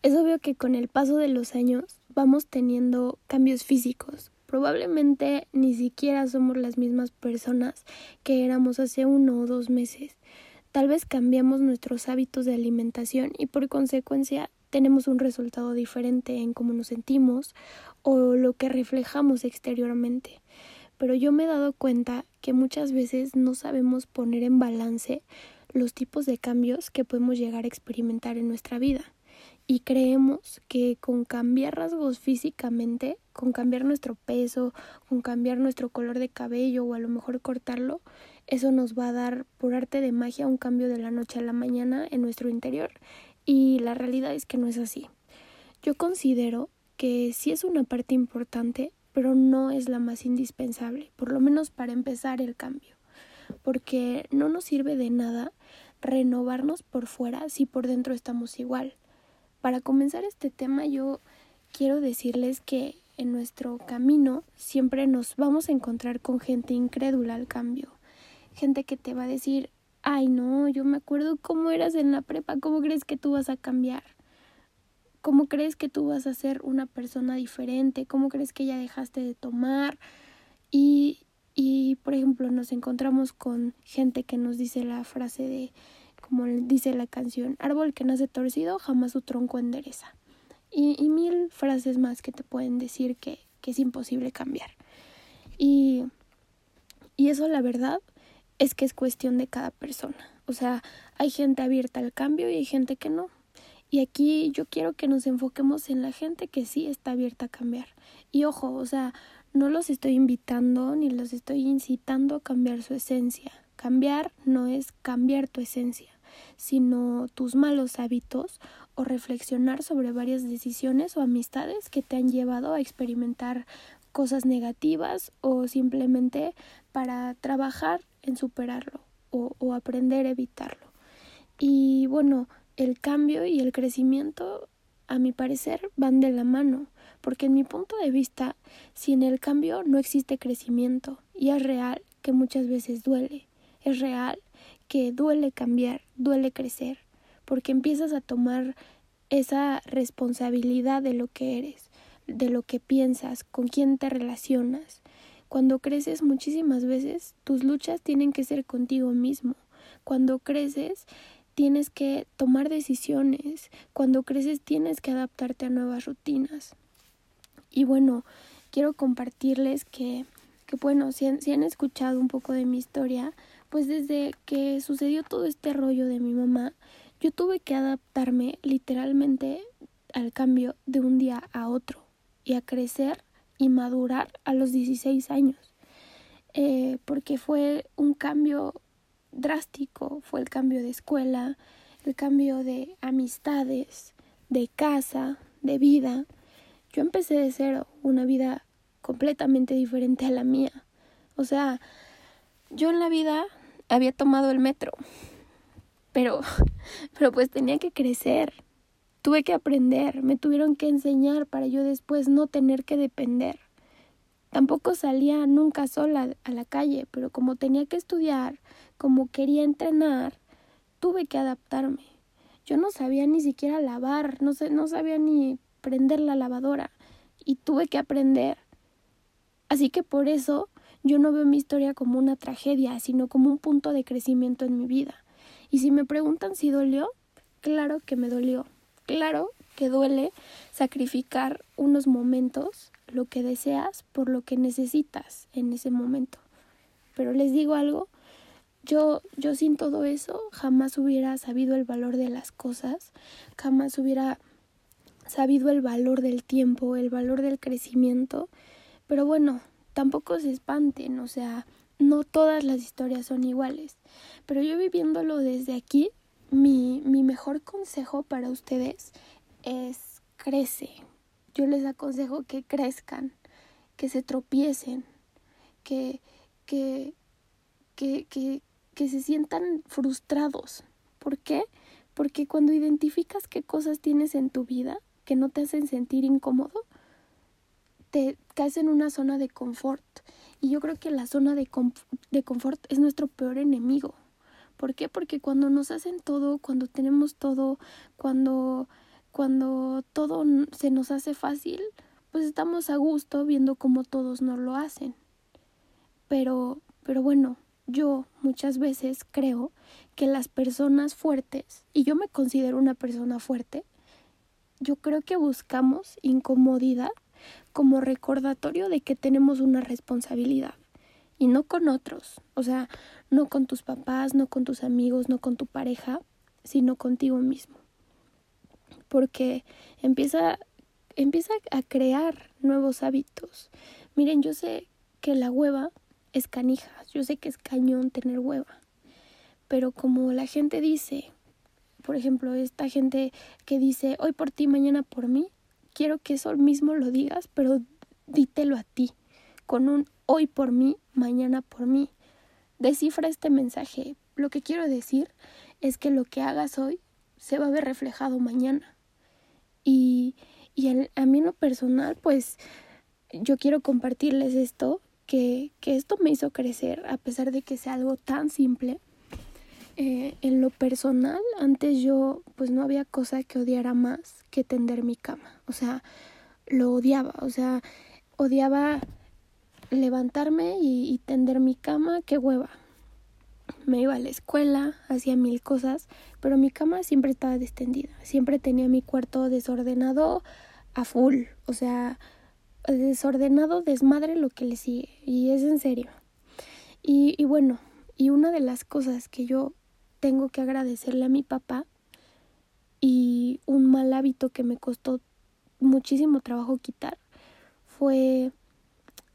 Es obvio que con el paso de los años vamos teniendo cambios físicos. Probablemente ni siquiera somos las mismas personas que éramos hace uno o dos meses. Tal vez cambiamos nuestros hábitos de alimentación y por consecuencia tenemos un resultado diferente en cómo nos sentimos o lo que reflejamos exteriormente. Pero yo me he dado cuenta que muchas veces no sabemos poner en balance los tipos de cambios que podemos llegar a experimentar en nuestra vida. Y creemos que con cambiar rasgos físicamente, con cambiar nuestro peso, con cambiar nuestro color de cabello o a lo mejor cortarlo, eso nos va a dar por arte de magia un cambio de la noche a la mañana en nuestro interior y la realidad es que no es así. Yo considero que sí es una parte importante, pero no es la más indispensable, por lo menos para empezar el cambio, porque no nos sirve de nada renovarnos por fuera si por dentro estamos igual. Para comenzar este tema yo quiero decirles que en nuestro camino siempre nos vamos a encontrar con gente incrédula al cambio, gente que te va a decir ay no, yo me acuerdo cómo eras en la prepa, ¿cómo crees que tú vas a cambiar? ¿Cómo crees que tú vas a ser una persona diferente? ¿Cómo crees que ya dejaste de tomar? Y, y por ejemplo, nos encontramos con gente que nos dice la frase de, como dice la canción, árbol que nace torcido, jamás su tronco endereza. Y, y mil frases más que te pueden decir que, que es imposible cambiar. Y, y eso la verdad es que es cuestión de cada persona. O sea, hay gente abierta al cambio y hay gente que no. Y aquí yo quiero que nos enfoquemos en la gente que sí está abierta a cambiar. Y ojo, o sea, no los estoy invitando ni los estoy incitando a cambiar su esencia. Cambiar no es cambiar tu esencia, sino tus malos hábitos o reflexionar sobre varias decisiones o amistades que te han llevado a experimentar cosas negativas o simplemente para trabajar en superarlo o, o aprender a evitarlo. Y bueno, el cambio y el crecimiento, a mi parecer, van de la mano, porque en mi punto de vista, sin el cambio no existe crecimiento, y es real que muchas veces duele, es real que duele cambiar, duele crecer, porque empiezas a tomar esa responsabilidad de lo que eres, de lo que piensas, con quién te relacionas, cuando creces muchísimas veces tus luchas tienen que ser contigo mismo. Cuando creces tienes que tomar decisiones. Cuando creces tienes que adaptarte a nuevas rutinas. Y bueno, quiero compartirles que, que bueno, si han, si han escuchado un poco de mi historia, pues desde que sucedió todo este rollo de mi mamá, yo tuve que adaptarme literalmente al cambio de un día a otro y a crecer y madurar a los 16 años, eh, porque fue un cambio drástico, fue el cambio de escuela, el cambio de amistades, de casa, de vida. Yo empecé de cero, una vida completamente diferente a la mía. O sea, yo en la vida había tomado el metro, pero, pero pues tenía que crecer, Tuve que aprender, me tuvieron que enseñar para yo después no tener que depender. Tampoco salía nunca sola a la calle, pero como tenía que estudiar, como quería entrenar, tuve que adaptarme. Yo no sabía ni siquiera lavar, no, sé, no sabía ni prender la lavadora y tuve que aprender. Así que por eso yo no veo mi historia como una tragedia, sino como un punto de crecimiento en mi vida. Y si me preguntan si dolió, claro que me dolió. Claro que duele sacrificar unos momentos, lo que deseas, por lo que necesitas en ese momento. Pero les digo algo, yo, yo sin todo eso jamás hubiera sabido el valor de las cosas, jamás hubiera sabido el valor del tiempo, el valor del crecimiento. Pero bueno, tampoco se espanten, o sea, no todas las historias son iguales. Pero yo viviéndolo desde aquí, mi, mi mejor consejo para ustedes es crece. Yo les aconsejo que crezcan, que se tropiecen, que, que, que, que, que se sientan frustrados. ¿Por qué? Porque cuando identificas qué cosas tienes en tu vida que no te hacen sentir incómodo, te caes en una zona de confort. Y yo creo que la zona de, de confort es nuestro peor enemigo. ¿Por qué? Porque cuando nos hacen todo, cuando tenemos todo, cuando cuando todo se nos hace fácil, pues estamos a gusto viendo cómo todos nos lo hacen. Pero, pero bueno, yo muchas veces creo que las personas fuertes, y yo me considero una persona fuerte, yo creo que buscamos incomodidad como recordatorio de que tenemos una responsabilidad y no con otros, o sea, no con tus papás, no con tus amigos, no con tu pareja, sino contigo mismo. Porque empieza empieza a crear nuevos hábitos. Miren, yo sé que la hueva es canija, yo sé que es cañón tener hueva, pero como la gente dice, por ejemplo, esta gente que dice hoy por ti, mañana por mí, quiero que eso mismo lo digas, pero dítelo a ti, con un hoy por mí, mañana por mí. Descifra este mensaje. Lo que quiero decir es que lo que hagas hoy se va a ver reflejado mañana. Y, y a mí en lo personal, pues yo quiero compartirles esto, que, que esto me hizo crecer, a pesar de que sea algo tan simple. Eh, en lo personal, antes yo pues no había cosa que odiara más que tender mi cama. O sea, lo odiaba. O sea, odiaba levantarme y, tender mi cama, qué hueva. Me iba a la escuela, hacía mil cosas, pero mi cama siempre estaba destendida. Siempre tenía mi cuarto desordenado a full. O sea, desordenado, desmadre lo que le sigue. Y es en serio. Y bueno, y una de las cosas que yo tengo que agradecerle a mi papá y un mal hábito que me costó muchísimo trabajo quitar fue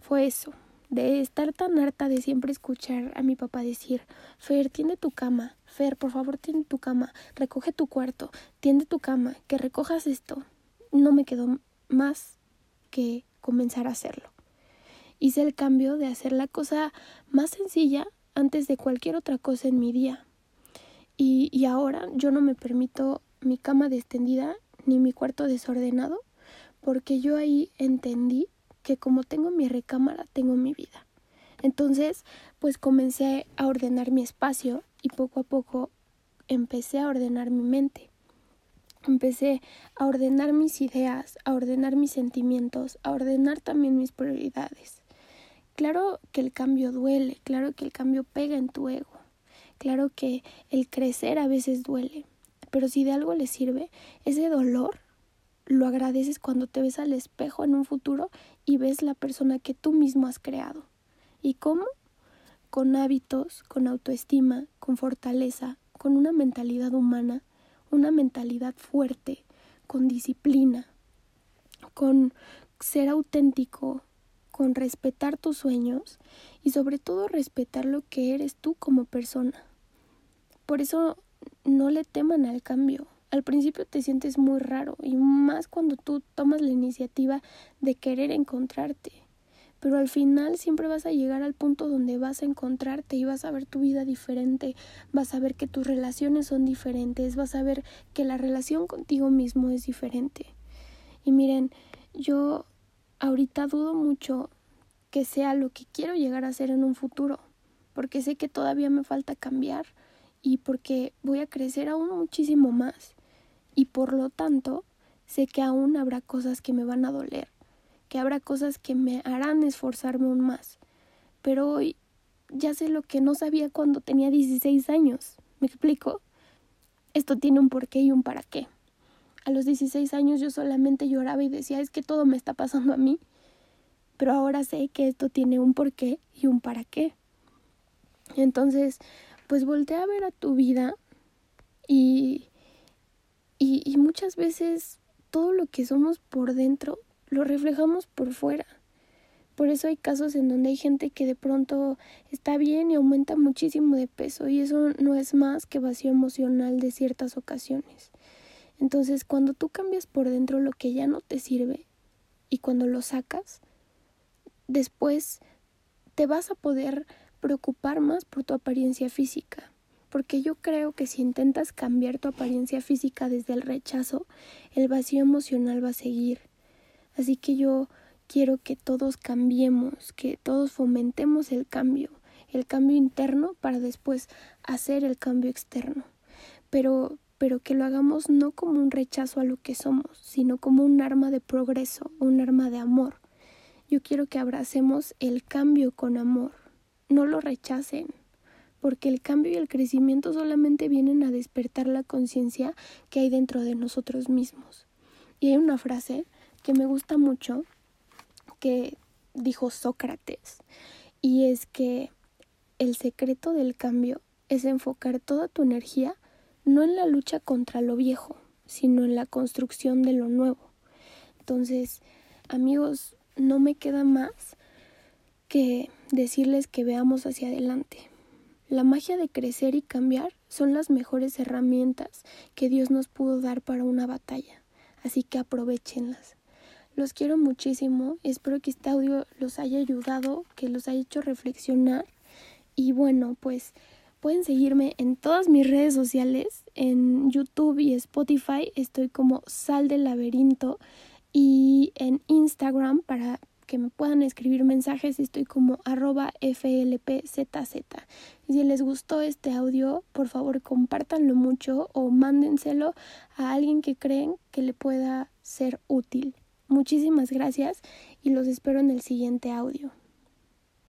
fue eso de estar tan harta de siempre escuchar a mi papá decir Fer, tiende tu cama, Fer, por favor, tiende tu cama, recoge tu cuarto, tiende tu cama, que recojas esto. No me quedó más que comenzar a hacerlo. Hice el cambio de hacer la cosa más sencilla antes de cualquier otra cosa en mi día. Y, ahora yo no me permito mi cama extendida ni mi cuarto desordenado porque yo ahí entendí que como tengo mi recámara, tengo mi vida. Entonces, pues comencé a ordenar mi espacio y poco a poco empecé a ordenar mi mente. Empecé a ordenar mis ideas, a ordenar mis sentimientos, a ordenar también mis prioridades. Claro que el cambio duele, claro que el cambio pega en tu ego, claro que el crecer a veces duele, pero si de algo le sirve, ese dolor lo agradeces cuando te ves al espejo en un futuro y ves la persona que tú mismo has creado. ¿Y cómo? Con hábitos, con autoestima, con fortaleza, con una mentalidad humana, una mentalidad fuerte, con disciplina, con ser auténtico, con respetar tus sueños y sobre todo respetar lo que eres tú como persona. Por eso no le teman al cambio, al principio te sientes muy raro y más cuando tú tomas la iniciativa de querer encontrarte. Pero al final siempre vas a llegar al punto donde vas a encontrarte y vas a ver tu vida diferente, vas a ver que tus relaciones son diferentes, vas a ver que la relación contigo mismo es diferente. Y miren, yo ahorita dudo mucho que sea lo que quiero llegar a ser en un futuro, porque sé que todavía me falta cambiar y porque voy a crecer aún muchísimo más y por lo tanto sé que aún habrá cosas que me van a doler, que habrá cosas que me harán esforzarme aún más. Pero hoy ya sé lo que no sabía cuando tenía 16 años. ¿Me explico? Esto tiene un porqué y un para qué. A los 16 años yo solamente lloraba y decía, es que todo me está pasando a mí. Pero ahora sé que esto tiene un porqué y un para qué. Entonces, pues voltea a ver a tu vida y y, y muchas veces todo lo que somos por dentro lo reflejamos por fuera. Por eso hay casos en donde hay gente que de pronto está bien y aumenta muchísimo de peso y eso no es más que vacío emocional de ciertas ocasiones. Entonces, cuando tú cambias por dentro lo que ya no te sirve y cuando lo sacas, después te vas a poder preocupar más por tu apariencia física porque yo creo que si intentas cambiar tu apariencia física desde el rechazo, el vacío emocional va a seguir. Así que yo quiero que todos cambiemos, que todos fomentemos el cambio, el cambio interno para después hacer el cambio externo. Pero pero que lo hagamos no como un rechazo a lo que somos, sino como un arma de progreso, un arma de amor. Yo quiero que abracemos el cambio con amor, no lo rechacen, porque el cambio y el crecimiento solamente vienen a despertar la conciencia que hay dentro de nosotros mismos. Y hay una frase que me gusta mucho que dijo Sócrates, y es que el secreto del cambio es enfocar toda tu energía no en la lucha contra lo viejo, sino en la construcción de lo nuevo. Entonces, amigos, no me queda más que decirles que veamos hacia adelante. La magia de crecer y cambiar son las mejores herramientas que Dios nos pudo dar para una batalla, así que aprovechenlas. Los quiero muchísimo, espero que este audio los haya ayudado, que los haya hecho reflexionar y bueno, pues pueden seguirme en todas mis redes sociales, en YouTube y Spotify estoy como Sal del Laberinto y en Instagram para que me puedan escribir mensajes estoy como arroba flpzz. Si les gustó este audio, por favor compártanlo mucho o mándenselo a alguien que creen que le pueda ser útil. Muchísimas gracias y los espero en el siguiente audio.